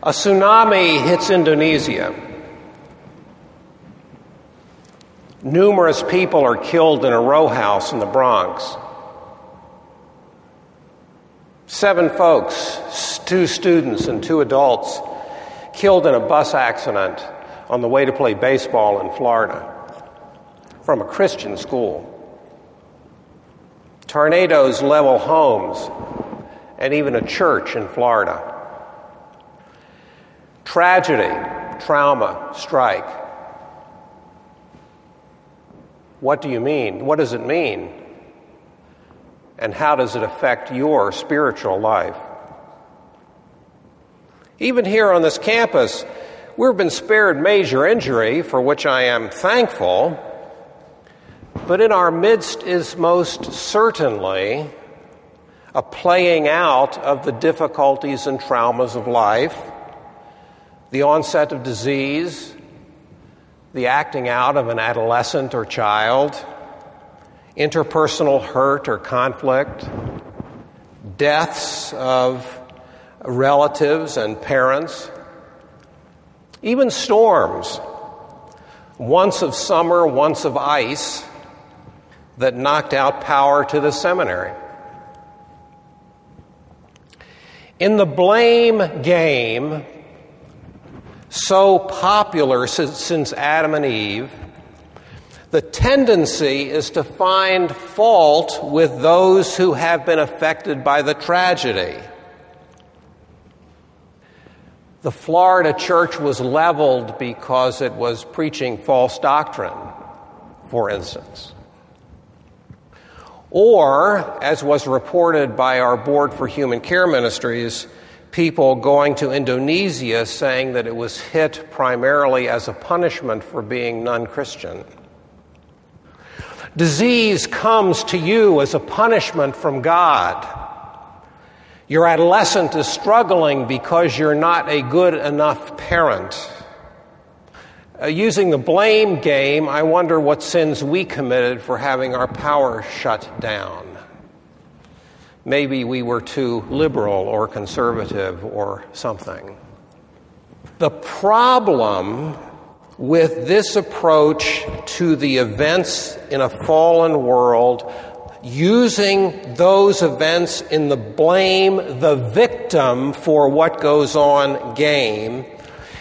A tsunami hits Indonesia. Numerous people are killed in a row house in the Bronx. Seven folks, two students and two adults, killed in a bus accident on the way to play baseball in Florida from a Christian school. Tornadoes level homes and even a church in Florida. Tragedy, trauma, strike. What do you mean? What does it mean? And how does it affect your spiritual life? Even here on this campus, we've been spared major injury, for which I am thankful. But in our midst is most certainly a playing out of the difficulties and traumas of life, the onset of disease, the acting out of an adolescent or child, interpersonal hurt or conflict, deaths of relatives and parents, even storms, once of summer, once of ice, that knocked out power to the seminary. In the blame game, so popular since since Adam and Eve, the tendency is to find fault with those who have been affected by the tragedy. The Florida church was leveled because it was preaching false doctrine, for instance. Or, as was reported by our Board for Human Care Ministries, people going to Indonesia saying that it was hit primarily as a punishment for being non Christian. Disease comes to you as a punishment from God. Your adolescent is struggling because you're not a good enough parent. Uh, using the blame game, I wonder what sins we committed for having our power shut down. Maybe we were too liberal or conservative or something. The problem with this approach to the events in a fallen world using those events in the blame the victim for what goes on game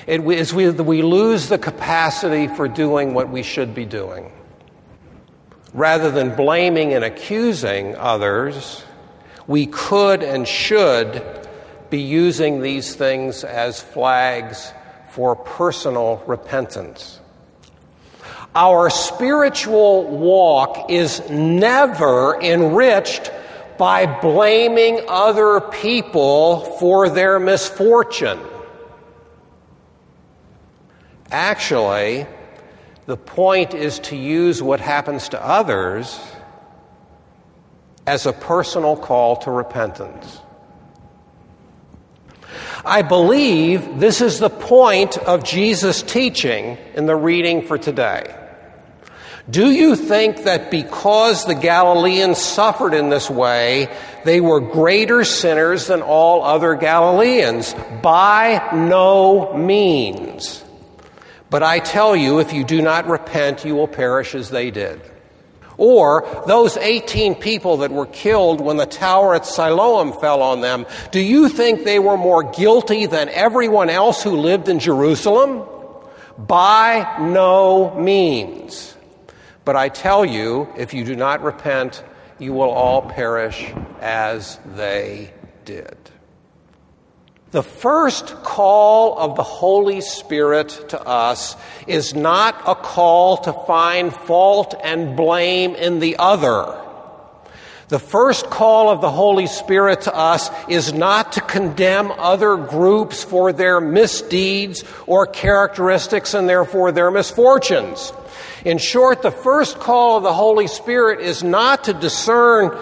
it is we, we lose the capacity for doing what we should be doing. Rather than blaming and accusing others, we could and should be using these things as flags for personal repentance. Our spiritual walk is never enriched by blaming other people for their misfortune. Actually, the point is to use what happens to others as a personal call to repentance. I believe this is the point of Jesus' teaching in the reading for today. Do you think that because the Galileans suffered in this way, they were greater sinners than all other Galileans? By no means. But I tell you, if you do not repent, you will perish as they did. Or those 18 people that were killed when the tower at Siloam fell on them, do you think they were more guilty than everyone else who lived in Jerusalem? By no means. But I tell you, if you do not repent, you will all perish as they did. The first call of the Holy Spirit to us is not a call to find fault and blame in the other. The first call of the Holy Spirit to us is not to condemn other groups for their misdeeds or characteristics and therefore their misfortunes. In short, the first call of the Holy Spirit is not to discern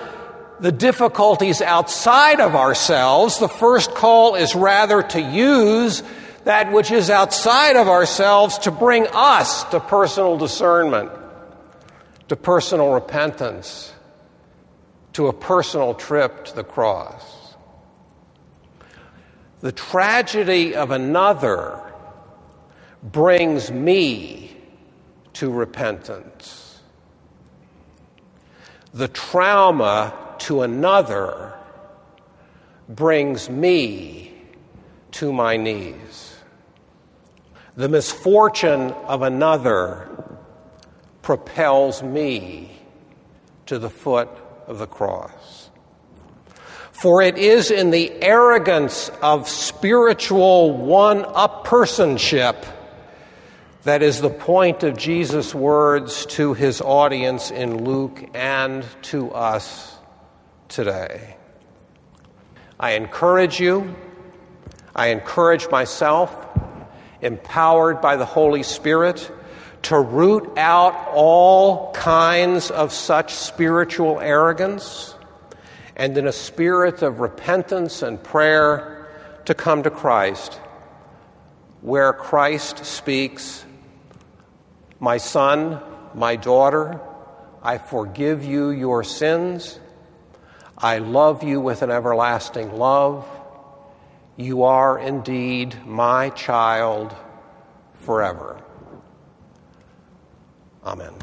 the difficulties outside of ourselves. The first call is rather to use that which is outside of ourselves to bring us to personal discernment, to personal repentance, to a personal trip to the cross. The tragedy of another brings me to repentance. The trauma to another brings me to my knees. The misfortune of another propels me to the foot of the cross. For it is in the arrogance of spiritual one up personship that is the point of Jesus' words to his audience in Luke and to us today. I encourage you, I encourage myself, empowered by the Holy Spirit, to root out all kinds of such spiritual arrogance and in a spirit of repentance and prayer to come to Christ, where Christ speaks, My son, my daughter, I forgive you your sins. I love you with an everlasting love. You are indeed my child forever. Amen.